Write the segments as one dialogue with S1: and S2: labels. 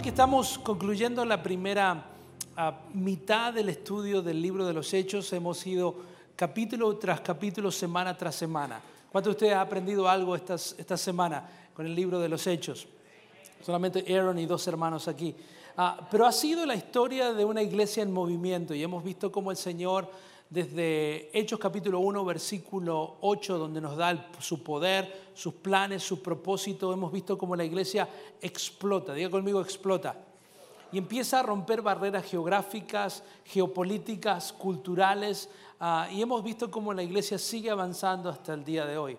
S1: Sabe que estamos concluyendo la primera ah, mitad del estudio del libro de los Hechos. Hemos ido capítulo tras capítulo, semana tras semana. ¿Cuántos de ustedes han aprendido algo esta, esta semana con el libro de los Hechos? Solamente Aaron y dos hermanos aquí. Ah, pero ha sido la historia de una iglesia en movimiento y hemos visto cómo el Señor desde Hechos capítulo 1, versículo 8, donde nos da su poder, sus planes, su propósito, hemos visto cómo la iglesia explota, diga conmigo explota, y empieza a romper barreras geográficas, geopolíticas, culturales, ah, y hemos visto cómo la iglesia sigue avanzando hasta el día de hoy.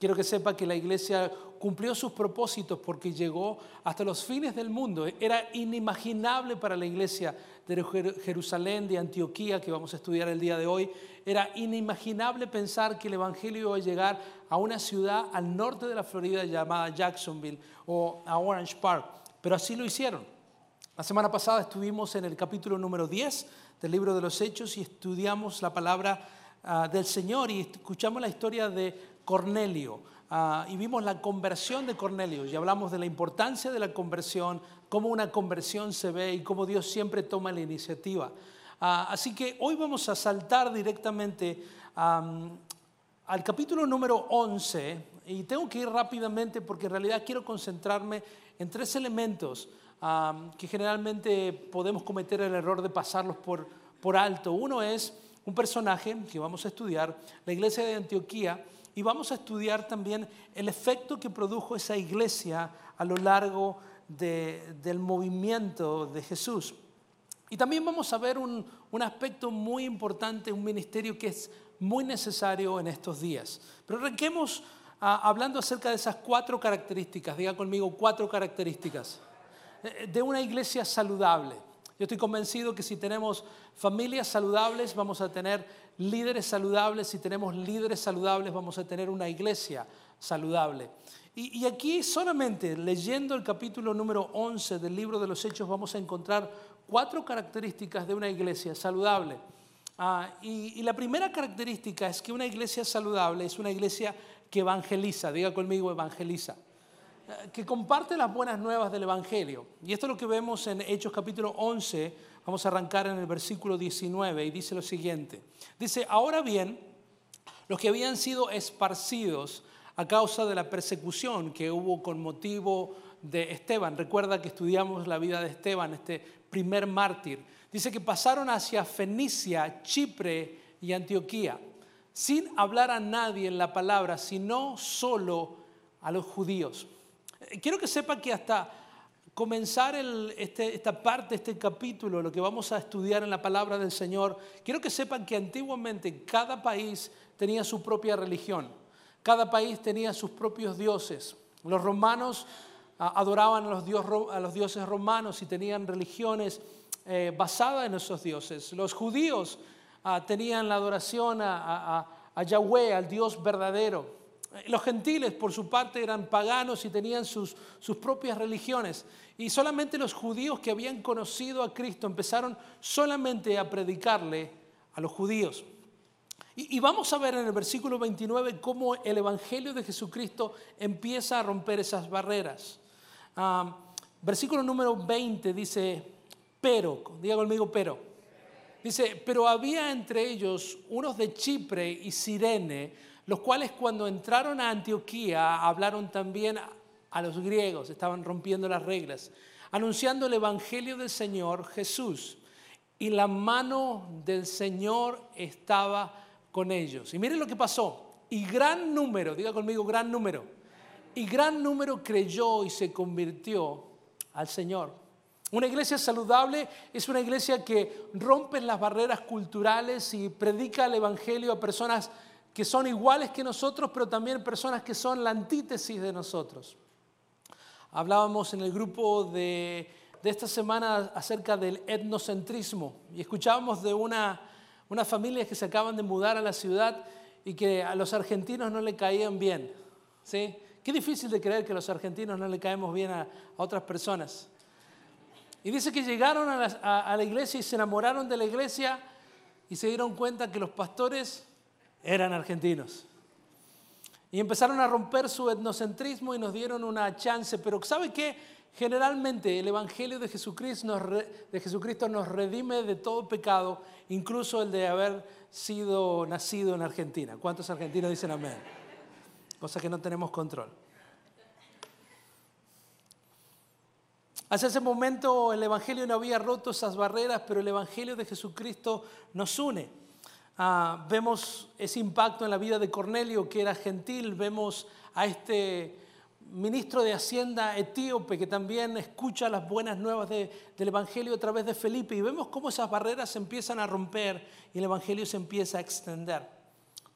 S1: Quiero que sepa que la iglesia cumplió sus propósitos porque llegó hasta los fines del mundo. Era inimaginable para la iglesia de Jerusalén, de Antioquía, que vamos a estudiar el día de hoy. Era inimaginable pensar que el Evangelio iba a llegar a una ciudad al norte de la Florida llamada Jacksonville o a Orange Park, pero así lo hicieron. La semana pasada estuvimos en el capítulo número 10 del libro de los Hechos y estudiamos la palabra ah, del Señor y escuchamos la historia de Cornelio. Ah, y vimos la conversión de Cornelio y hablamos de la importancia de la conversión, cómo una conversión se ve y cómo Dios siempre toma la iniciativa. Ah, así que hoy vamos a saltar directamente al capítulo número 11 y tengo que ir rápidamente porque en realidad quiero concentrarme en tres elementos que generalmente podemos cometer el error de pasarlos por, por alto. Uno es un personaje que vamos a estudiar, la iglesia de Antioquía, y vamos a estudiar también el efecto que produjo esa iglesia a lo largo del movimiento de Jesús. Y también vamos a ver un, aspecto muy importante, un ministerio que es muy necesario en estos días. Pero arranquemos ah, hablando acerca de esas cuatro características, diga conmigo cuatro características, eh, de una iglesia saludable. Yo estoy convencido que si tenemos familias saludables, vamos a tener líderes saludables. Si tenemos líderes saludables, vamos a tener una iglesia saludable. Y, aquí solamente leyendo el capítulo número 11 del libro de los Hechos vamos a encontrar cuatro características de una iglesia saludable. Ah, y, y la primera característica es que una iglesia saludable es una iglesia que evangeliza, diga conmigo evangeliza que comparte las buenas nuevas del Evangelio. Y esto es lo que vemos en Hechos capítulo 11, vamos a arrancar en el versículo 19 y dice lo siguiente. Dice, ahora bien, los que habían sido esparcidos a causa de la persecución que hubo con motivo de Esteban, recuerda que estudiamos la vida de Esteban, este primer mártir, dice que pasaron hacia Fenicia, Chipre y Antioquía, sin hablar a nadie en la palabra, sino solo a los judíos. Quiero que sepa que hasta comenzar este, esta parte, este capítulo, lo que vamos a estudiar en la palabra del Señor, quiero que sepan que antiguamente cada país tenía su propia religión, cada país tenía sus propios dioses. Los romanos ah, adoraban a los, dioses romanos y tenían religiones eh, basadas en esos dioses. Los judíos ah, tenían la adoración a Yahweh, al Dios verdadero. Los gentiles, por su parte, eran paganos y tenían sus, sus, propias religiones. Y solamente los judíos que habían conocido a Cristo empezaron solamente a predicarle a los judíos. Y, vamos a ver en el versículo 29 cómo el Evangelio de Jesucristo empieza a romper esas barreras. Ah, versículo número 20 dice, pero, diga conmigo, pero. Dice, pero había entre ellos unos de Chipre y Sirene, los cuales cuando entraron a Antioquía hablaron también a los griegos, estaban rompiendo las reglas, anunciando el Evangelio del Señor Jesús. Y la mano del Señor estaba con ellos. Y miren lo que pasó. Y gran número, diga conmigo, gran número. Y gran número creyó y se convirtió al Señor. Una iglesia saludable es una iglesia que rompe las barreras culturales y predica el Evangelio a personas que son iguales que nosotros, pero también personas que son la antítesis de nosotros. Hablábamos en el grupo de, esta semana acerca del etnocentrismo y escuchábamos de una, una familia que se acaban de mudar a la ciudad y que a los argentinos no le caían bien. ¿sí? Qué difícil de creer que a los argentinos no le caemos bien a, otras personas. Y dice que llegaron a la, a la iglesia y se enamoraron de la iglesia y se dieron cuenta que los pastores eran argentinos. Y empezaron a romper su etnocentrismo y nos dieron una chance. Pero ¿sabe qué? Generalmente el Evangelio de Jesucristo, nos, redime de todo pecado, incluso el de haber sido nacido en Argentina. ¿Cuántos argentinos dicen amén? Cosa que no tenemos control. Hace ese momento el Evangelio no había roto esas barreras, pero el Evangelio de Jesucristo nos une. Ah, vemos ese impacto en la vida de Cornelio, que era gentil, vemos a este ministro de Hacienda etíope que también escucha las buenas nuevas del Evangelio a través de Felipe y vemos cómo esas barreras se empiezan a romper y el Evangelio se empieza a extender.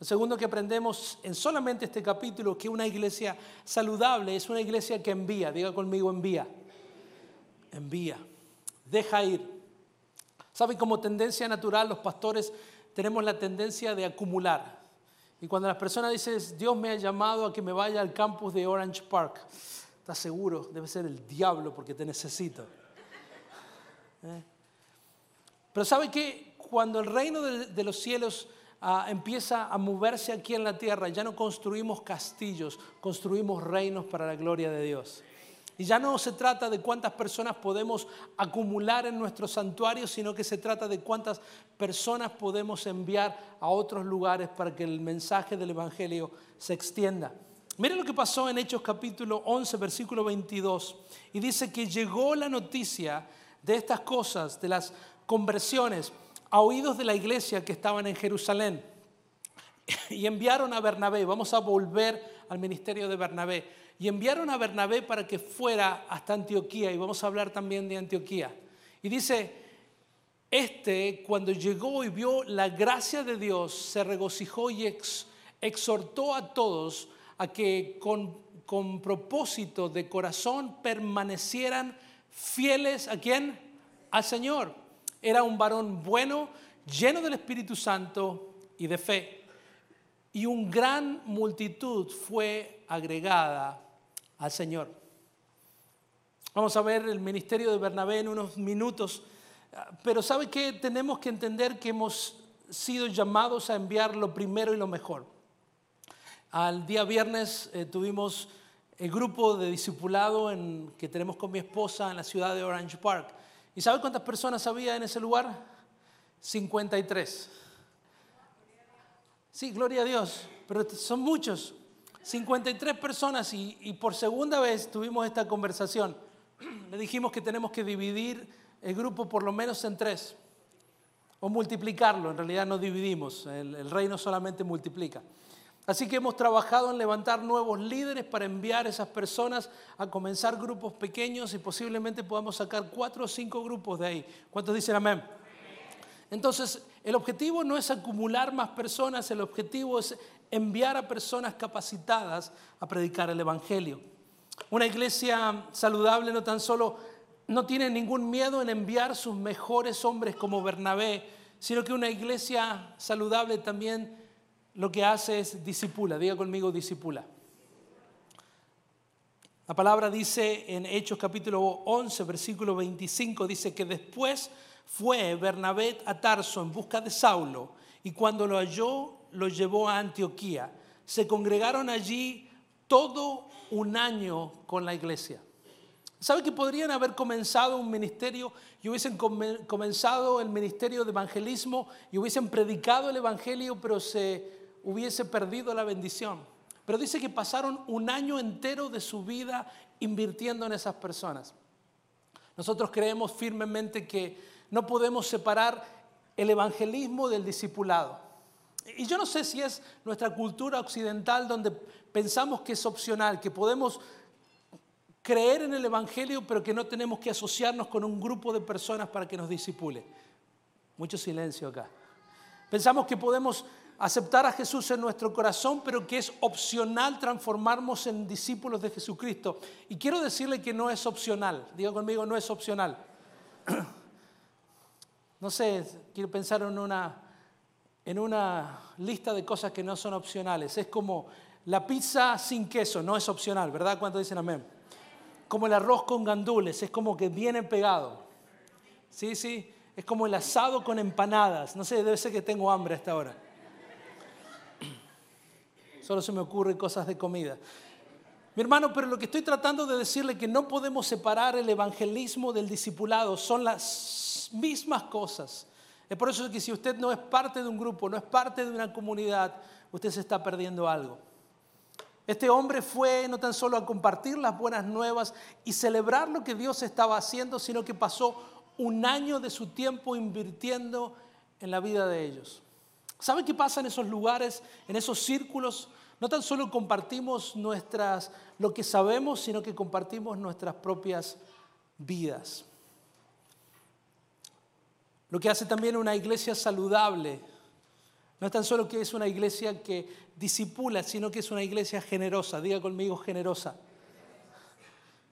S1: Lo segundo que aprendemos en solamente este capítulo, que una iglesia saludable es una iglesia que envía, diga conmigo envía, envía, deja ir. ¿Saben? Como tendencia natural los pastores tenemos la tendencia de acumular. Y cuando las personas dicen, Dios me ha llamado a que me vaya al campus de Orange Park, ¿estás seguro? Debe ser el diablo porque te necesito. ¿Eh? Pero ¿sabe qué? Cuando el reino de, los cielos ah, empieza a moverse aquí en la tierra, ya no construimos castillos, construimos reinos para la gloria de Dios. Y ya no se trata de cuántas personas podemos acumular en nuestro santuario, sino que se trata de cuántas personas podemos enviar a otros lugares para que el mensaje del Evangelio se extienda. Miren lo que pasó en Hechos capítulo 11, versículo 22. Y dice que llegó la noticia de estas cosas, de las conversiones, a oídos de la iglesia que estaban en Jerusalén. Y enviaron a Bernabé, vamos a volver al ministerio de Bernabé y enviaron a Bernabé para que fuera hasta Antioquía, y vamos a hablar también de Antioquía. Y dice, este cuando llegó y vio la gracia de Dios, se regocijó y exhortó a todos a que con, con propósito de corazón permanecieran fieles a quién? Al Señor. Era un varón bueno, lleno del Espíritu Santo y de fe. Y una gran multitud fue agregada al Señor. Vamos a ver el ministerio de Bernabé en unos minutos, pero ¿sabe qué? Tenemos que entender que hemos sido llamados a enviar lo primero y lo mejor. Al día viernes eh, tuvimos el grupo de discipulado que tenemos con mi esposa en la ciudad de Orange Park. ¿Y sabe cuántas personas había en ese lugar? 53. Sí, gloria a Dios, pero son muchos. 53 personas y, por segunda vez tuvimos esta conversación. Le dijimos que tenemos que dividir el grupo por lo menos en tres o multiplicarlo. En realidad no dividimos, el, el reino solamente multiplica. Así que hemos trabajado en levantar nuevos líderes para enviar a esas personas a comenzar grupos pequeños y posiblemente podamos sacar cuatro o cinco grupos de ahí. ¿Cuántos dicen amén? Entonces, el objetivo no es acumular más personas, el objetivo es enviar a personas capacitadas a predicar el Evangelio. Una iglesia saludable no tan solo no tiene ningún miedo en enviar sus mejores hombres como Bernabé, sino que una iglesia saludable también lo que hace es disipula. Diga conmigo, disipula. La palabra dice en Hechos capítulo 11, versículo 25, dice que después fue Bernabé a Tarso en busca de Saulo y cuando lo halló lo llevó a Antioquía. Se congregaron allí todo un año con la iglesia. ¿Sabe que podrían haber comenzado un ministerio y hubiesen comenzado el ministerio de evangelismo y hubiesen predicado el evangelio, pero se hubiese perdido la bendición? Pero dice que pasaron un año entero de su vida invirtiendo en esas personas. Nosotros creemos firmemente que no podemos separar el evangelismo del discipulado. Y yo no sé si es nuestra cultura occidental donde pensamos que es opcional, que podemos creer en el Evangelio, pero que no tenemos que asociarnos con un grupo de personas para que nos disipule. Mucho silencio acá. Pensamos que podemos aceptar a Jesús en nuestro corazón, pero que es opcional transformarnos en discípulos de Jesucristo. Y quiero decirle que no es opcional. Diga conmigo, no es opcional. No sé, quiero pensar en una en una lista de cosas que no son opcionales. Es como la pizza sin queso, no es opcional, ¿verdad? ¿Cuántos dicen amén? Como el arroz con gandules, es como que viene pegado. Sí, sí, es como el asado con empanadas. No sé, debe ser que tengo hambre a esta hora. Solo se me ocurren cosas de comida. Mi hermano, pero lo que estoy tratando de decirle que no podemos separar el evangelismo del discipulado, son las mismas cosas. Es por eso que si usted no es parte de un grupo, no es parte de una comunidad, usted se está perdiendo algo. Este hombre fue no tan solo a compartir las buenas nuevas y celebrar lo que Dios estaba haciendo, sino que pasó un año de su tiempo invirtiendo en la vida de ellos. ¿Sabe qué pasa en esos lugares, en esos círculos? No tan solo compartimos nuestras, lo que sabemos, sino que compartimos nuestras propias vidas. Lo que hace también una iglesia saludable no es tan solo que es una iglesia que disipula, sino que es una iglesia generosa. Diga conmigo generosa.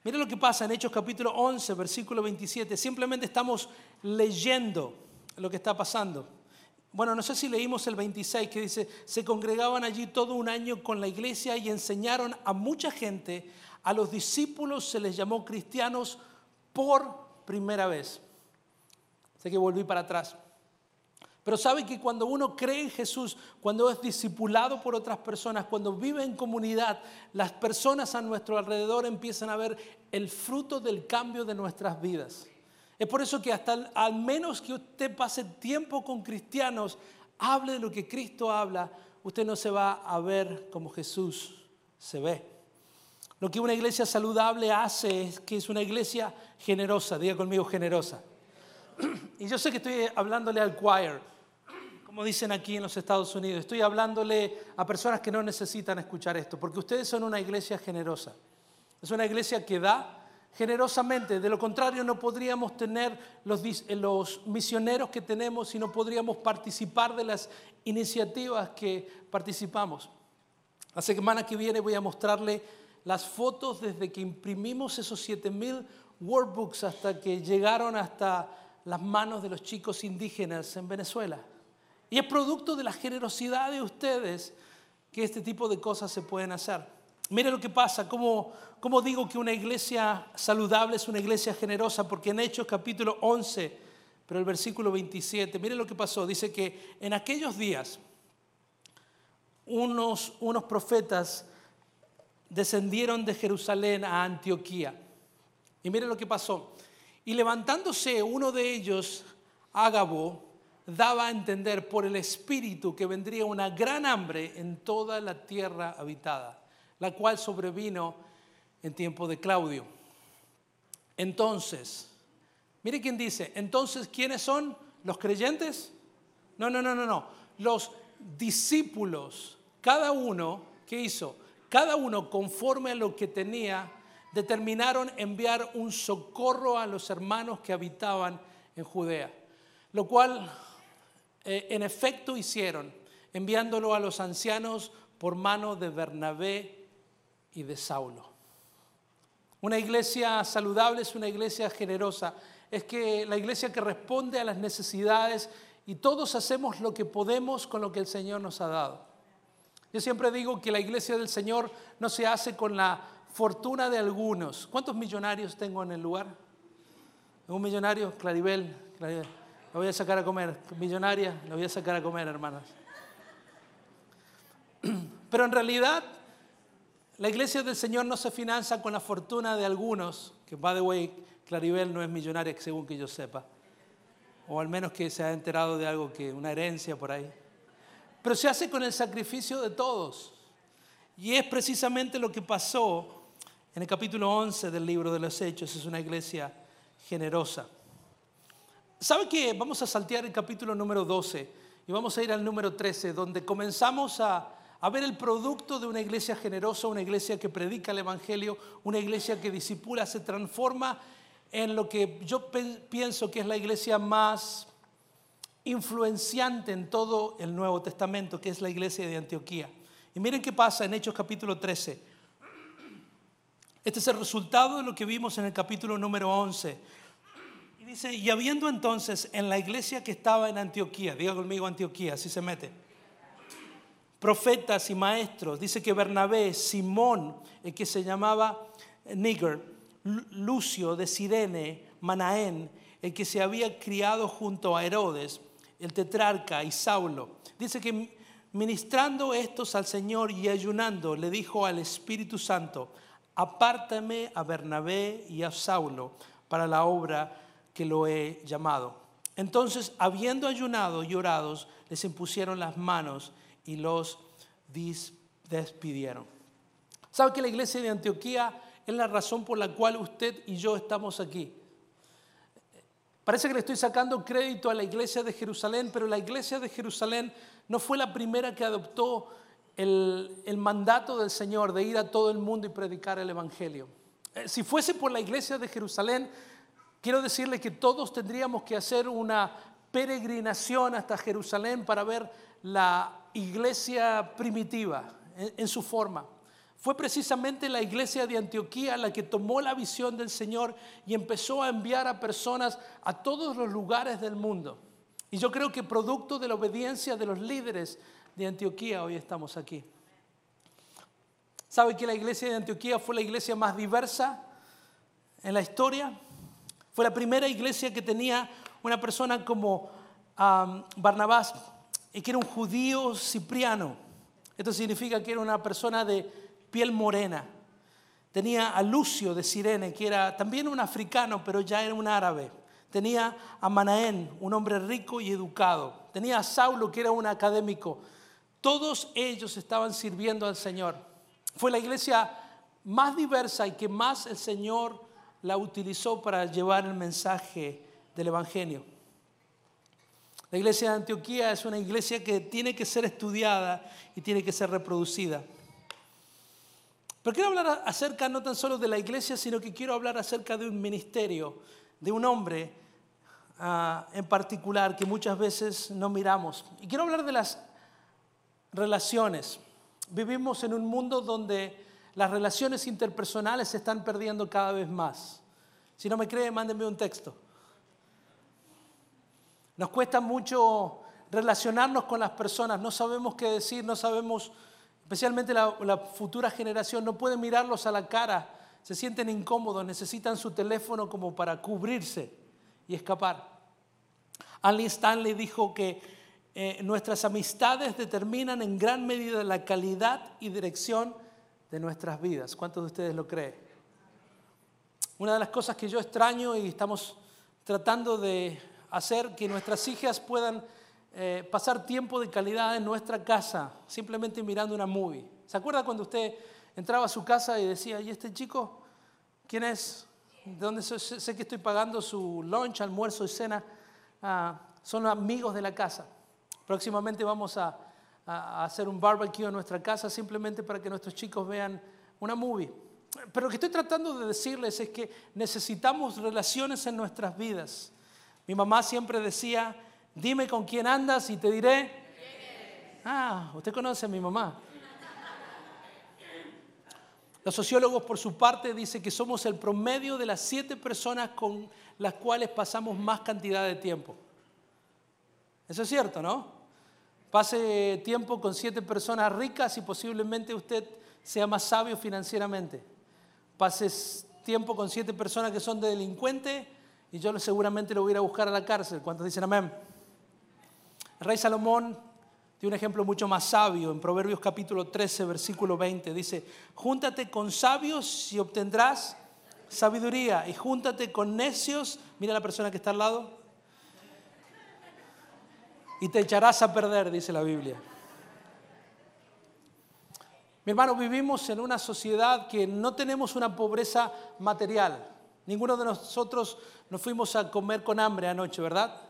S1: Mira lo que pasa en Hechos capítulo 11, versículo 27. Simplemente estamos leyendo lo que está pasando. Bueno, no sé si leímos el 26 que dice, se congregaban allí todo un año con la iglesia y enseñaron a mucha gente, a los discípulos se les llamó cristianos por primera vez. Sé que volví para atrás. Pero sabe que cuando uno cree en Jesús, cuando es discipulado por otras personas, cuando vive en comunidad, las personas a nuestro alrededor empiezan a ver el fruto del cambio de nuestras vidas. Es por eso que hasta al menos que usted pase tiempo con cristianos, hable de lo que Cristo habla, usted no se va a ver como Jesús se ve. Lo que una iglesia saludable hace es que es una iglesia generosa, diga conmigo generosa. Y yo sé que estoy hablándole al choir, como dicen aquí en los Estados Unidos, estoy hablándole a personas que no necesitan escuchar esto, porque ustedes son una iglesia generosa. Es una iglesia que da, generosamente. De lo contrario, no podríamos tener los, los misioneros que tenemos y no podríamos participar de las iniciativas que participamos. La semana que viene voy a mostrarle las fotos desde que imprimimos esos 7000 workbooks hasta que llegaron hasta las manos de los chicos indígenas en Venezuela. Y es producto de la generosidad de ustedes que este tipo de cosas se pueden hacer. Mire lo que pasa, como, como digo que una iglesia saludable es una iglesia generosa, porque en Hechos capítulo 11, pero el versículo 27, mire lo que pasó, dice que en aquellos días unos, unos profetas descendieron de Jerusalén a Antioquía. Y mire lo que pasó. Y levantándose uno de ellos, Ágabo, daba a entender por el Espíritu que vendría una gran hambre en toda la tierra habitada la cual sobrevino en tiempo de Claudio. Entonces, mire quién dice, entonces, ¿quiénes son los creyentes? No, no, no, no, no. Los discípulos, cada uno, ¿qué hizo? Cada uno, conforme a lo que tenía, determinaron enviar un socorro a los hermanos que habitaban en Judea, lo cual eh, en efecto hicieron, enviándolo a los ancianos por mano de Bernabé y de Saulo. Una iglesia saludable es una iglesia generosa. Es que la iglesia que responde a las necesidades y todos hacemos lo que podemos con lo que el Señor nos ha dado. Yo siempre digo que la iglesia del Señor no se hace con la fortuna de algunos. ¿Cuántos millonarios tengo en el lugar? ¿Un millonario? Claribel, Claribel. Lo voy a sacar a comer. Millonaria, lo voy a sacar a comer, hermanas. Pero en realidad la iglesia del Señor no se financia con la fortuna de algunos, que by the way, Claribel no es millonaria según que yo sepa, o al menos que se ha enterado de algo que, una herencia por ahí, pero se hace con el sacrificio de todos. Y es precisamente lo que pasó en el capítulo 11 del libro de los Hechos, es una iglesia generosa. ¿Sabe qué? Vamos a saltear el capítulo número 12 y vamos a ir al número 13, donde comenzamos a a ver el producto de una iglesia generosa, una iglesia que predica el Evangelio, una iglesia que disipula, se transforma en lo que yo pienso que es la iglesia más influenciante en todo el Nuevo Testamento, que es la iglesia de Antioquía. Y miren qué pasa en Hechos capítulo 13. Este es el resultado de lo que vimos en el capítulo número 11. Y dice, y habiendo entonces en la iglesia que estaba en Antioquía, diga conmigo Antioquía, así se mete profetas y maestros. Dice que Bernabé, Simón, el que se llamaba Niger, Lucio de Sirene, Manaén, el que se había criado junto a Herodes, el tetrarca y Saulo. Dice que Ministrando estos al Señor y ayunando, le dijo al Espíritu Santo, apártame a Bernabé y a Saulo para la obra que lo he llamado. Entonces, habiendo ayunado y orado, les impusieron las manos y los despidieron. ¿Sabe que la iglesia de Antioquía es la razón por la cual usted y yo estamos aquí? Parece que le estoy sacando crédito a la iglesia de Jerusalén, pero la iglesia de Jerusalén no fue la primera que adoptó el, mandato del Señor de ir a todo el mundo y predicar el Evangelio. Eh, si fuese por la iglesia de Jerusalén, quiero decirle que todos tendríamos que hacer una peregrinación hasta Jerusalén para ver la iglesia primitiva en su forma. Fue precisamente la iglesia de Antioquía la que tomó la visión del Señor y empezó a enviar a personas a todos los lugares del mundo. Y yo creo que producto de la obediencia de los líderes de Antioquía hoy estamos aquí. ¿Sabe que la iglesia de Antioquía fue la iglesia más diversa en la historia? Fue la primera iglesia que tenía una persona como Barnabás, y que era un judío cipriano. Esto significa que era una persona de piel morena. Tenía a Lucio de Sirene, que era también un africano, pero ya era un árabe. Tenía a Manaén, un hombre rico y educado. Tenía a Saulo, que era un académico. Todos ellos estaban sirviendo al Señor. Fue la iglesia más diversa y que más el Señor la utilizó para llevar el mensaje del Evangelio. La iglesia de Antioquía es una iglesia que tiene que ser estudiada y tiene que ser reproducida. Pero quiero hablar acerca no tan solo de la iglesia, sino que quiero hablar acerca de un ministerio, de un hombre ah, en particular que muchas veces no miramos. Y quiero hablar de las relaciones. Vivimos en un mundo donde las relaciones interpersonales se están perdiendo cada vez más. Si no me cree, mándenme un texto. Nos cuesta mucho relacionarnos con las personas, no sabemos qué decir, no sabemos especialmente la, futura generación, no pueden mirarlos a la cara, se sienten incómodos, necesitan su teléfono como para cubrirse y escapar. Andy Stanley dijo que eh, nuestras amistades determinan en gran medida la calidad y dirección de nuestras vidas. ¿Cuántos de ustedes lo creen? Una de las cosas que yo extraño y estamos tratando de hacer que nuestras hijas puedan eh, pasar tiempo de calidad en nuestra casa, simplemente mirando una movie. ¿Se acuerda cuando usted entraba a su casa y decía, ¿y este chico? ¿Quién es? ¿De dónde sé, que estoy pagando su lunch, almuerzo y cena? Ah, son amigos de la casa. Próximamente vamos a, hacer un barbecue en nuestra casa simplemente para que nuestros chicos vean una movie. Pero lo que estoy tratando de decirles es que necesitamos relaciones en nuestras vidas. Mi mamá siempre decía, Dime con quién andas y te diré. Ah, usted conoce a mi mamá. Los sociólogos, por su parte, dicen que somos el promedio de las siete personas con las cuales pasamos más cantidad de tiempo. Eso es cierto, ¿no? Pase tiempo con siete personas ricas y posiblemente usted sea más sabio financieramente. Pase tiempo con siete personas que son delincuentes y yo seguramente lo voy a ir a la cárcel. ¿Cuántos dicen amén? El rey Salomón dio un ejemplo mucho más sabio en Proverbios capítulo 13, versículo 20. Dice, júntate con sabios y obtendrás sabiduría. Y júntate con necios, mira la persona que está al lado, y te echarás a perder, dice la Biblia. Mi hermano, vivimos en una sociedad que no tenemos una pobreza material. Ninguno de nosotros nos fuimos a comer con hambre anoche, ¿verdad?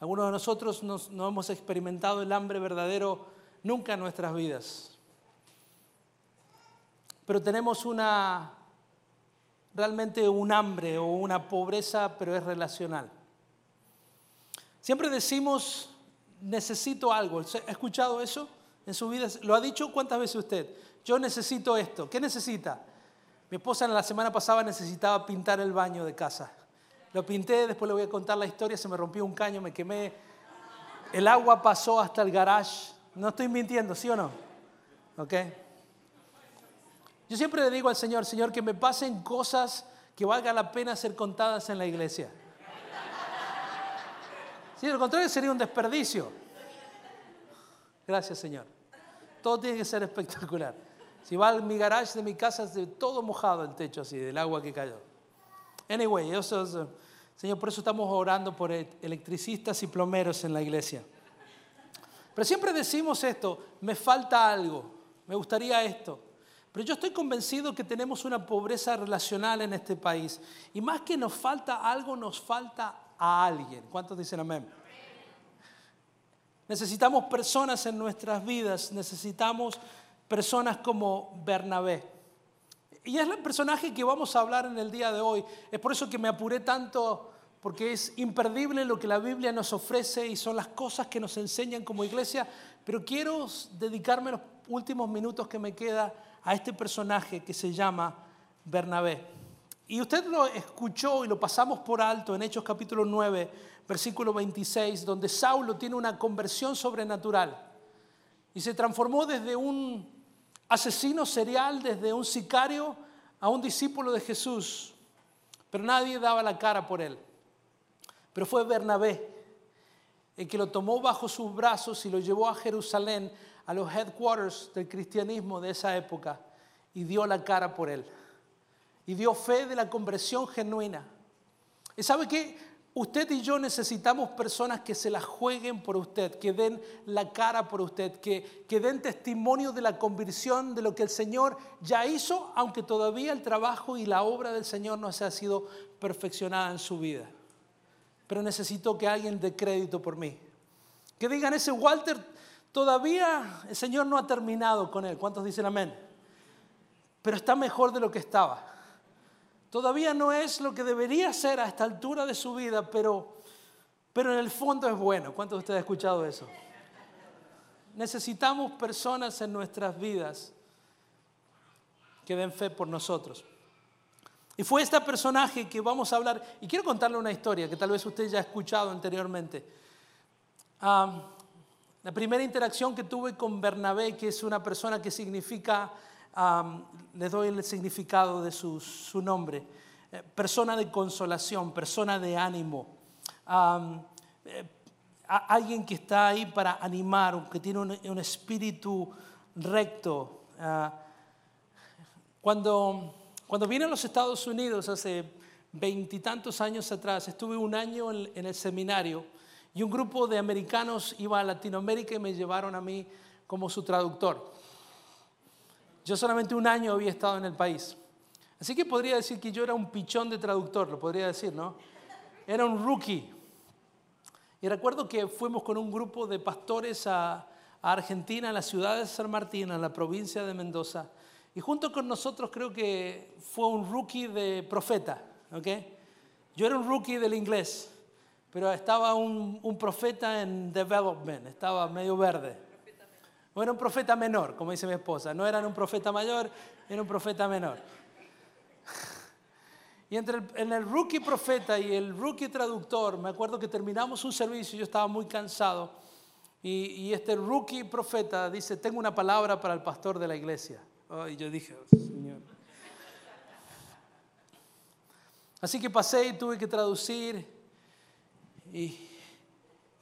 S1: Algunos de nosotros no hemos experimentado el hambre verdadero nunca en nuestras vidas. Pero tenemos una, realmente un hambre o una pobreza, pero es relacional. Siempre decimos, necesito algo. ¿Ha escuchado eso en su vida? ¿Lo ha dicho cuántas veces usted? Yo necesito esto. ¿Qué necesita? Mi esposa en la semana pasada necesitaba pintar el baño de casa. Lo pinté, después le voy a contar la historia, se me rompió un caño, me quemé. El agua pasó hasta el garage. No estoy mintiendo, ¿sí o no? ¿Ok? Yo siempre le digo al Señor, Señor, que me pasen cosas que valga la pena ser contadas en la iglesia. Si sí, lo contrario sería un desperdicio. Gracias, Señor. todo tiene que ser espectacular. Si va a mi garage de mi casa, es todo mojado el techo así, del agua que cayó. Anyway, eso es, eh, Señor, por eso estamos orando por e-, electricistas y plomeros en la iglesia. Pero siempre decimos esto, me falta algo, me gustaría esto. Pero yo estoy convencido que tenemos una pobreza relacional en este país. Y más que nos falta algo, nos falta a alguien. ¿Cuántos dicen amén? Necesitamos personas en nuestras vidas, necesitamos personas como Bernabé. Y es el personaje que vamos a hablar en el día de hoy. Es por eso que me apuré tanto, porque es imperdible lo que la Biblia nos ofrece y son las cosas que nos enseñan como iglesia. Pero quiero dedicarme los últimos minutos que me queda a este personaje que se llama Bernabé. Y usted lo escuchó y lo pasamos por alto en Hechos capítulo 9, versículo 26, donde Saulo tiene una conversión sobrenatural y se transformó desde un asesino serial, desde un sicario a un discípulo de Jesús, pero nadie daba la cara por él. Pero fue Bernabé el que lo tomó bajo sus brazos y lo llevó a Jerusalén, a los headquarters del cristianismo de esa época, y dio la cara por él. Y dio fe de la conversión genuina. ¿Y sabe qué? Usted y yo necesitamos personas que se la jueguen por usted, que den la cara por usted, que, que den testimonio de la conversión, de lo que el Señor ya hizo, aunque todavía el trabajo y la obra del Señor no se ha sido perfeccionada en su vida. Pero necesito que alguien dé crédito por mí. Que digan ese Walter, todavía el Señor no ha terminado con él. ¿Cuántos dicen amén? Pero está mejor de lo que estaba. Todavía no es lo que debería ser a esta altura de su vida, pero, pero en el fondo es bueno. ¿Cuántos de ustedes han escuchado eso? Necesitamos personas en nuestras vidas que den fe por nosotros. Y fue este personaje que vamos a hablar, y quiero contarle una historia que tal vez usted ya ha escuchado anteriormente. la primera interacción que tuve con Bernabé, que es una persona que significa les doy el significado de su, nombre. Eh, persona de consolación, persona de ánimo. Eh, alguien que está ahí para animar, que tiene un, espíritu recto. Ah, cuando, cuando vine a los Estados Unidos hace veintitantos años atrás, estuve un año en el seminario y un grupo de americanos iba a Latinoamérica y me llevaron a mí como su traductor. Yo solamente un año había estado en el país. Así que podría decir que yo era un pichón de traductor, lo podría decir, ¿no? Era un rookie. Y recuerdo que fuimos con un grupo de pastores a, Argentina, a la ciudad de San Martín, a la provincia de Mendoza. Y junto con nosotros creo que fue un rookie de profeta, ¿ok? Yo era un rookie del inglés, pero estaba un, un profeta en development, estaba medio verde. O era un profeta menor, como dice mi esposa. No era un profeta mayor, era un profeta menor. Y entre el, rookie profeta y el rookie traductor, me acuerdo que terminamos un servicio yo estaba muy cansado. Y, este rookie profeta dice, tengo una palabra para el pastor de la iglesia. y yo dije, oh, Señor. Así que pasé y tuve que traducir. Y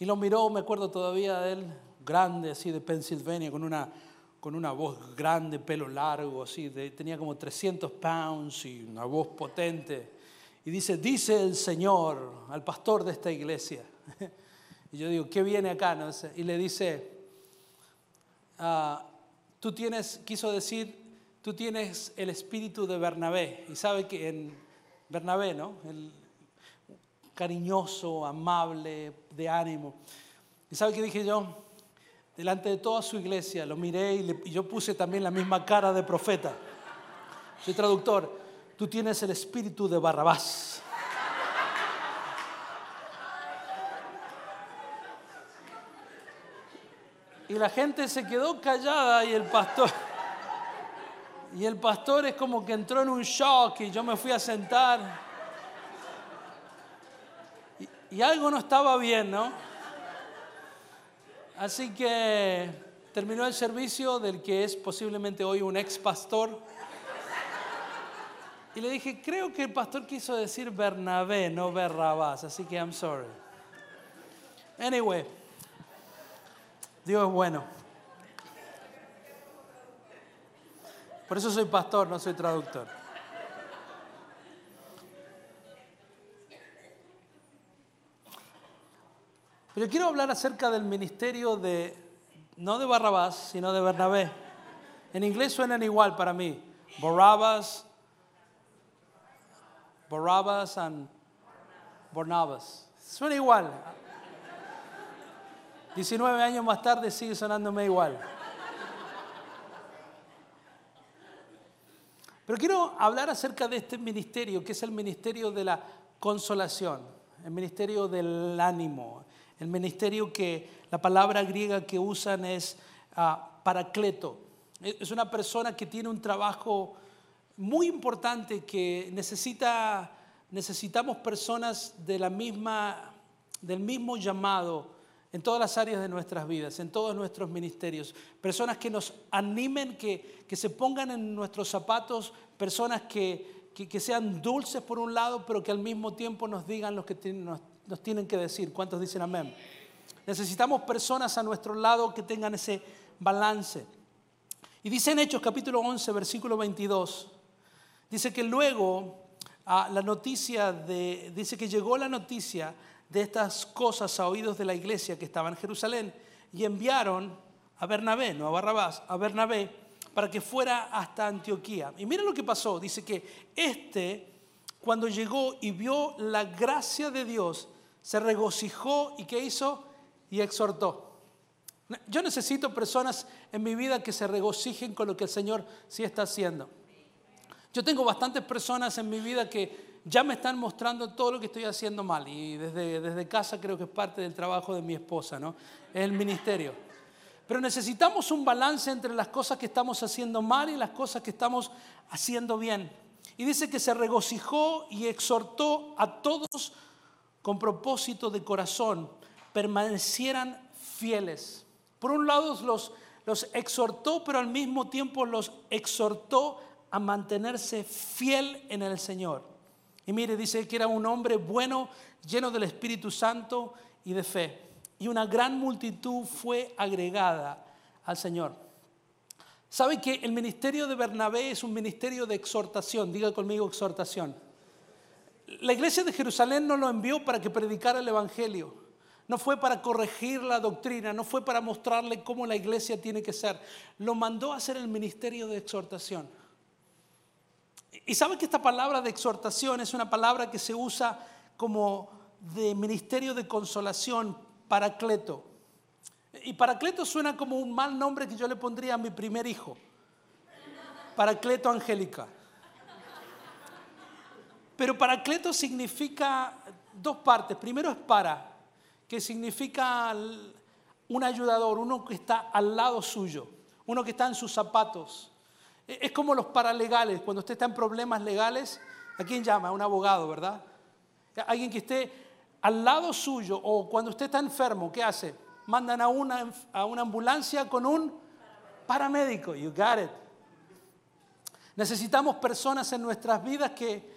S1: lo miró, me acuerdo todavía de él, grande, así de Pennsylvania, con una, con una voz grande, pelo largo, así, tenía como 300 pounds y una voz potente. Y dice, dice el Señor al pastor de esta iglesia. Y yo digo, ¿qué viene acá? No? Y le dice, ah, tú tienes, quiso decir, tú tienes el espíritu de Bernabé. Y sabe que en Bernabé, ¿no? El cariñoso, amable, de ánimo. ¿Y sabe qué dije yo? Delante de toda su iglesia, lo miré y, yo puse también la misma cara de profeta. Soy traductor, tú tienes el espíritu de Barrabás. Y la gente se quedó callada y el pastor... Y el pastor es como que entró en un shock y yo me fui a sentar. Y, y algo no estaba bien, ¿no? Así que terminó el servicio del que es posiblemente hoy un ex pastor. Y le dije, creo que el pastor quiso decir Bernabé, no Berrabás, así que I'm sorry. Anyway, Dios es bueno. Por eso soy pastor, no soy traductor. Pero quiero hablar acerca del ministerio de, no de Barrabás, sino de Bernabé. En inglés suenan igual para mí. Barabbas, Barabbas and Barnabas. Suena igual. 19 años más tarde sigue sonándome igual. Pero quiero hablar acerca de este ministerio, que es el ministerio de la consolación, el ministerio del ánimo, el ministerio que la palabra griega que usan es ah, paracleto. Es una persona que tiene un trabajo muy importante que necesita, necesitamos personas del mismo llamado en todas las áreas de nuestras vidas, en todos nuestros ministerios. Personas que nos animen, que, que se pongan en nuestros zapatos, personas que, que, sean dulces por un lado, pero que al mismo tiempo nos digan lo que nos, nos tienen que decir. ¿Cuántos dicen amén? Necesitamos personas a nuestro lado que tengan ese balance. Y dice en Hechos capítulo 11, versículo 22, dice que luego ah, la noticia de, dice que llegó la noticia de estas cosas a oídos de la iglesia que estaba en Jerusalén y enviaron a Bernabé, no a Barrabás, a Bernabé para que fuera hasta Antioquía. Y mira lo que pasó, dice que este cuando llegó y vio la gracia de Dios, se regocijó y qué hizo y exhortó. Yo necesito personas en mi vida que se regocijen con lo que el Señor sí está haciendo. Yo tengo bastantes personas en mi vida que ya me están mostrando todo lo que estoy haciendo mal. Y desde, desde casa creo que es parte del trabajo de mi esposa, ¿no? El ministerio. Pero necesitamos un balance entre las cosas que estamos haciendo mal y las cosas que estamos haciendo bien. Y dice que se regocijó y exhortó a todos con propósito de corazón, permanecieran fieles. Por un lado los, los exhortó, pero al mismo tiempo los exhortó a mantenerse fiel en el Señor. Y mire, dice que era un hombre bueno, lleno del Espíritu Santo y de fe. Y una gran multitud fue agregada al Señor. ¿Sabe que el ministerio de Bernabé es un ministerio de exhortación? Diga conmigo exhortación. La iglesia de Jerusalén no lo envió para que predicara el Evangelio. No fue para corregir la doctrina, no fue para mostrarle cómo la iglesia tiene que ser. Lo mandó a hacer el ministerio de exhortación. Y sabe que esta palabra de exhortación es una palabra que se usa como de ministerio de consolación, paracleto. Y paracleto suena como un mal nombre que yo le pondría a mi primer hijo. Paracleto Angélica. Pero paracleto significa dos partes. Primero es para, que significa un ayudador, uno que está al lado suyo, uno que está en sus zapatos, es como los paralegales, cuando usted está en problemas legales, ¿a quién llama? A un abogado, ¿verdad? Alguien que esté al lado suyo o cuando usted está enfermo, ¿qué hace? Mandan a una, a una ambulancia con un paramédico. You got it. Necesitamos personas en nuestras vidas que,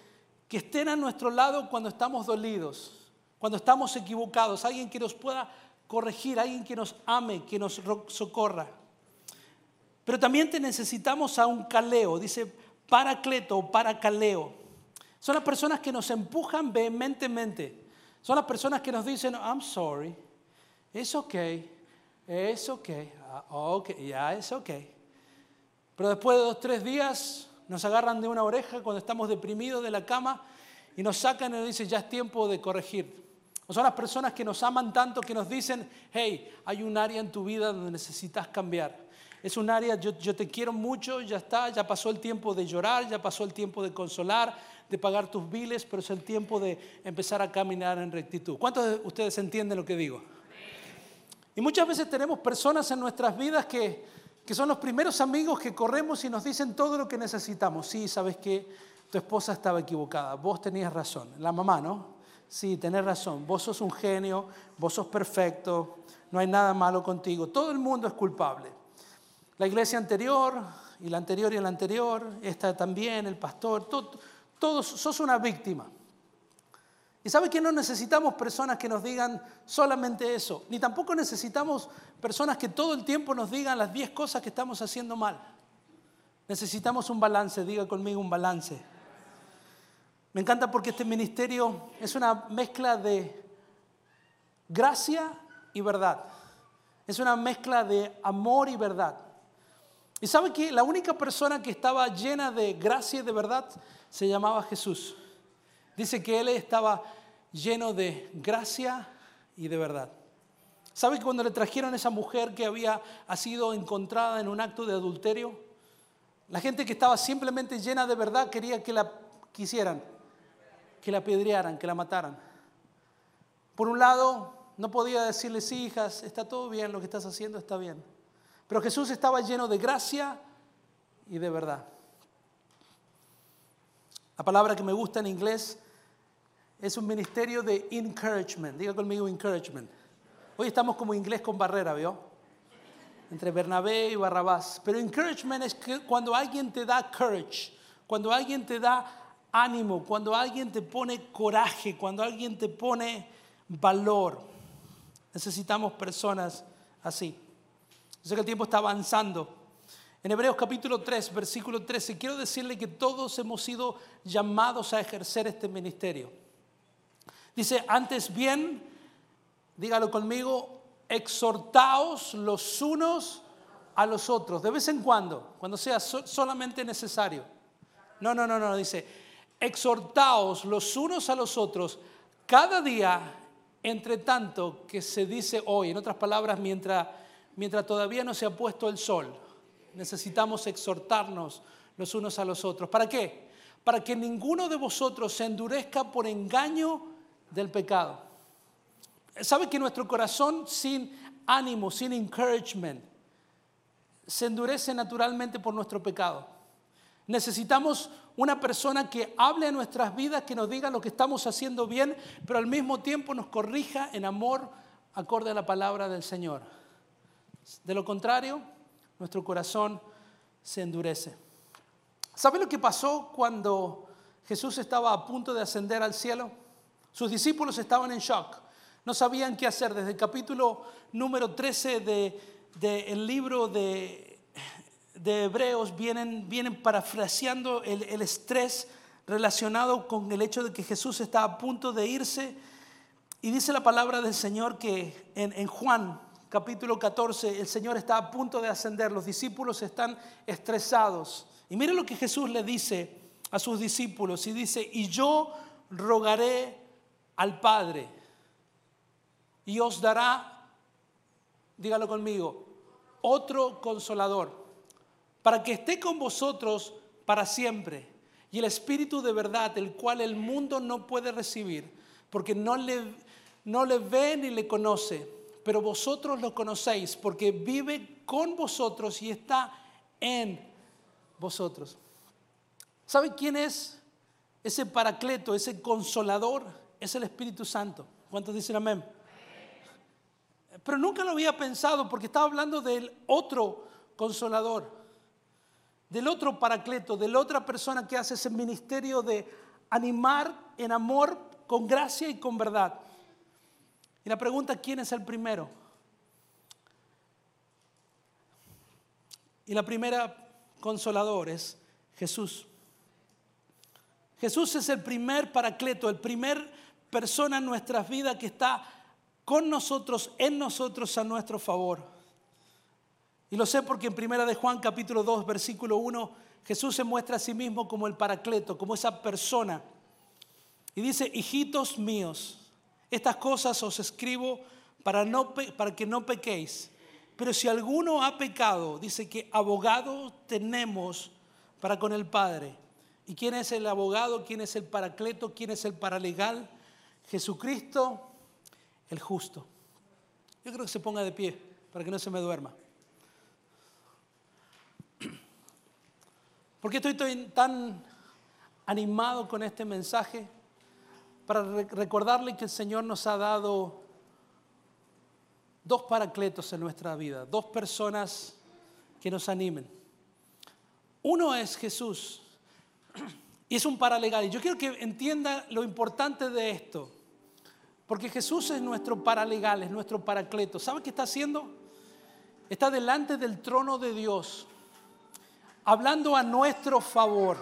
S1: que estén a nuestro lado cuando estamos dolidos, cuando estamos equivocados, alguien que nos pueda corregir, alguien que nos ame, que nos socorra. Pero también te necesitamos a un caleo, dice paracleto o paracaleo. Son las personas que nos empujan vehementemente. Son las personas que nos dicen, I'm sorry, it's okay, it's okay, ah, okay, ya es okay. Pero después de dos, tres días nos agarran de una oreja cuando estamos deprimidos de la cama y nos sacan y nos dicen, ya es tiempo de corregir. Son las personas que nos aman tanto que nos dicen, hey, hay un área en tu vida donde necesitas cambiar. Es un área, yo, te quiero mucho, ya está, ya pasó el tiempo de llorar, ya pasó el tiempo de consolar, de pagar tus biles, pero es el tiempo de empezar a caminar en rectitud. ¿Cuántos de ustedes entienden lo que digo? Y muchas veces tenemos personas en nuestras vidas que, que son los primeros amigos que corremos y nos dicen todo lo que necesitamos. Sí, sabes que tu esposa estaba equivocada, vos tenías razón, la mamá, ¿no? Sí, tenés razón, vos sos un genio, vos sos perfecto, no hay nada malo contigo, todo el mundo es culpable. La iglesia anterior y la anterior y la anterior, esta también, el pastor, todos sos una víctima. Y sabe que no necesitamos personas que nos digan solamente eso, ni tampoco necesitamos personas que todo el tiempo nos digan las 10 cosas que estamos haciendo mal. Necesitamos un balance, diga conmigo un balance. Me encanta porque este ministerio es una mezcla de gracia y verdad. Es una mezcla de amor y verdad. Y sabe que la única persona que estaba llena de gracia y de verdad se llamaba Jesús. Dice que él estaba lleno de gracia y de verdad. ¿Sabe que cuando le trajeron a esa mujer que había sido encontrada en un acto de adulterio? La gente que estaba simplemente llena de verdad quería que la quisieran, que la apedrearan, que la mataran. Por un lado, no podía decirles, hijas, está todo bien, lo que estás haciendo está bien. Pero Jesús estaba lleno de gracia y de verdad. La palabra que me gusta en inglés es un ministerio de encouragement. Diga conmigo encouragement. Hoy estamos como inglés con barrera, ¿vio? Entre Bernabé y Barrabás. Pero encouragement es que cuando alguien te da courage, cuando alguien te da ánimo, cuando alguien te pone coraje, cuando alguien te pone valor. Necesitamos personas así. Sé que el tiempo está avanzando. En Hebreos capítulo 3, versículo 13, quiero decirle que todos hemos sido llamados a ejercer este ministerio. Dice, antes bien, dígalo conmigo, exhortaos los unos a los otros, de vez en cuando, cuando sea solamente necesario. No, no, no, no, dice, exhortaos los unos a los otros cada día entre tanto que se dice hoy, en otras palabras, mientras, mientras todavía no se ha puesto el sol, necesitamos exhortarnos los unos a los otros. ¿Para qué? Para que ninguno de vosotros se endurezca por engaño del pecado. ¿Sabe que nuestro corazón sin ánimo, sin encouragement, se endurece naturalmente por nuestro pecado? Necesitamos una persona que hable a nuestras vidas, que nos diga lo que estamos haciendo bien, pero al mismo tiempo nos corrija en amor acorde a la palabra del Señor. De lo contrario, nuestro corazón se endurece. ¿Sabe lo que pasó cuando Jesús estaba a punto de ascender al cielo? Sus discípulos estaban en shock. No sabían qué hacer. Desde el capítulo número 13 del de, libro de de Hebreos vienen, vienen parafraseando el, el, estrés relacionado con el hecho de que Jesús está a punto de irse. Y dice la palabra del Señor que en, en Juan capítulo 14 el Señor está a punto de ascender, los discípulos están estresados. Y mire lo que Jesús le dice a sus discípulos y dice, y yo rogaré al Padre y os dará, dígalo conmigo, otro consolador para que esté con vosotros para siempre. Y el Espíritu de verdad, el cual el mundo no puede recibir, porque no le, no le ve ni le conoce, pero vosotros lo conocéis, porque vive con vosotros y está en vosotros. ¿Sabe quién es ese paracleto, ese consolador? Es el Espíritu Santo. ¿Cuántos dicen amén? Pero nunca lo había pensado porque estaba hablando del otro consolador del otro paracleto, de la otra persona que hace ese ministerio de animar en amor, con gracia y con verdad. Y la pregunta, ¿quién es el primero? Y la primera consolador es Jesús. Jesús es el primer paracleto, el primer persona en nuestras vidas que está con nosotros, en nosotros, a nuestro favor. Y lo sé porque en Primera de Juan capítulo 2 versículo 1 Jesús se muestra a sí mismo como el paracleto, como esa persona. Y dice, hijitos míos, estas cosas os escribo para, no, para que no pequéis. Pero si alguno ha pecado, dice que abogado tenemos para con el Padre. ¿Y quién es el abogado? ¿Quién es el paracleto? ¿Quién es el paralegal? Jesucristo, el justo. Yo creo que se ponga de pie para que no se me duerma. ¿Por qué estoy tan animado con este mensaje? Para recordarle que el Señor nos ha dado dos paracletos en nuestra vida, dos personas que nos animen. Uno es Jesús y es un paralegal. Y yo quiero que entienda lo importante de esto, porque Jesús es nuestro paralegal, es nuestro paracleto. ¿Sabe qué está haciendo? Está delante del trono de Dios hablando a nuestro favor.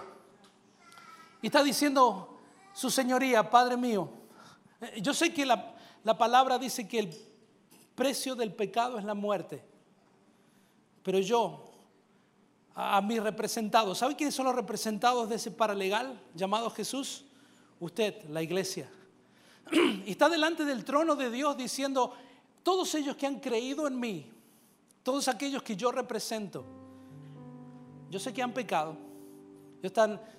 S1: Y está diciendo su señoría, Padre mío, eh, yo sé que la, la palabra dice que el precio del pecado es la muerte, pero yo, a, a mis representados, ¿sabe quiénes son los representados de ese paralegal llamado Jesús? Usted, la iglesia. Y está delante del trono de Dios diciendo, todos ellos que han creído en mí, todos aquellos que yo represento, yo sé que han pecado, yo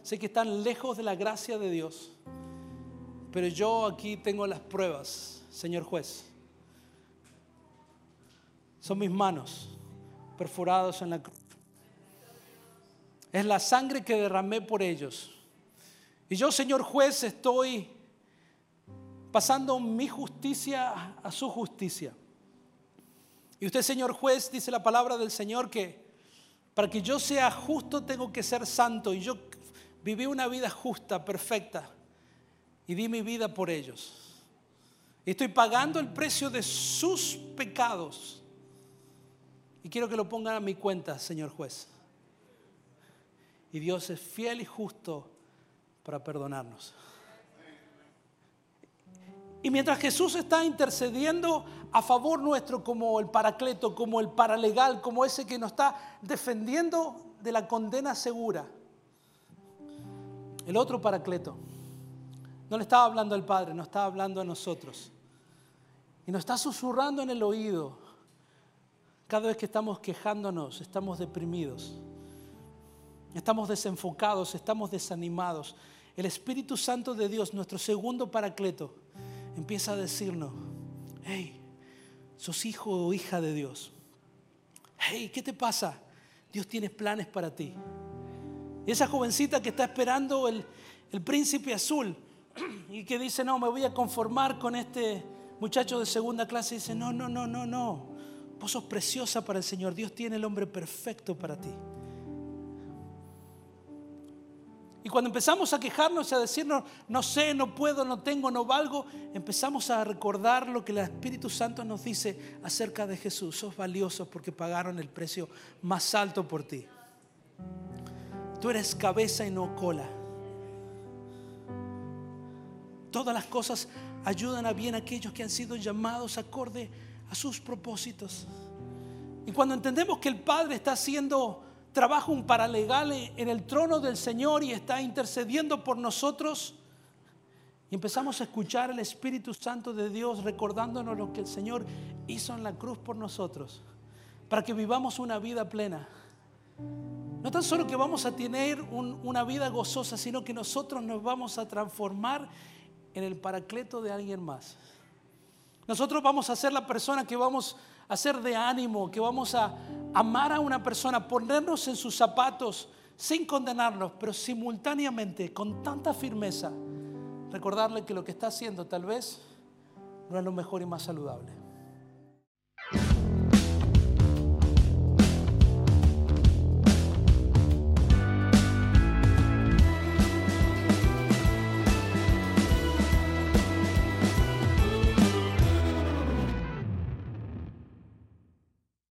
S1: sé que están lejos de la gracia de Dios, pero yo aquí tengo las pruebas, Señor juez. Son mis manos perforadas en la cruz. Es la sangre que derramé por ellos. Y yo, Señor juez, estoy pasando mi justicia a su justicia. Y usted, Señor juez, dice la palabra del Señor que para que yo sea justo tengo que ser santo. Y yo viví una vida justa, perfecta. Y di mi vida por ellos. Estoy pagando el precio de sus pecados. Y quiero que lo pongan a mi cuenta, Señor juez. Y Dios es fiel y justo para perdonarnos. Y mientras Jesús está intercediendo a favor nuestro como el paracleto, como el paralegal, como ese que nos está defendiendo de la condena segura, el otro paracleto no le estaba hablando al Padre, no estaba hablando a nosotros. Y nos está susurrando en el oído cada vez que estamos quejándonos, estamos deprimidos, estamos desenfocados, estamos desanimados. El Espíritu Santo de Dios, nuestro segundo paracleto, empieza a decirnos, hey, sos hijo o hija de Dios. Hey, ¿qué te pasa? Dios tiene planes para ti. Y esa jovencita que está esperando el, el príncipe azul y que dice, no, me voy a conformar con este muchacho de segunda clase, dice, no, no, no, no, no. Vos sos preciosa para el Señor. Dios tiene el hombre perfecto para ti. Y cuando empezamos a quejarnos y a decirnos, no sé, no puedo, no tengo, no valgo, empezamos a recordar lo que el Espíritu Santo nos dice acerca de Jesús. Sos valiosos porque pagaron el precio más alto por ti. Tú eres cabeza y no cola. Todas las cosas ayudan a bien a aquellos que han sido llamados acorde a sus propósitos. Y cuando entendemos que el Padre está haciendo trabaja un paralegal en el trono del Señor y está intercediendo por nosotros. Y empezamos a escuchar el Espíritu Santo de Dios recordándonos lo que el Señor hizo en la cruz por nosotros, para que vivamos una vida plena. No tan solo que vamos a tener una vida gozosa, sino que nosotros nos vamos a transformar en el paracleto de alguien más. Nosotros vamos a ser la persona que vamos a ser de ánimo, que vamos a amar a una persona, ponernos en sus zapatos sin condenarnos, pero simultáneamente, con tanta firmeza, recordarle que lo que está haciendo tal vez no es lo mejor y más saludable.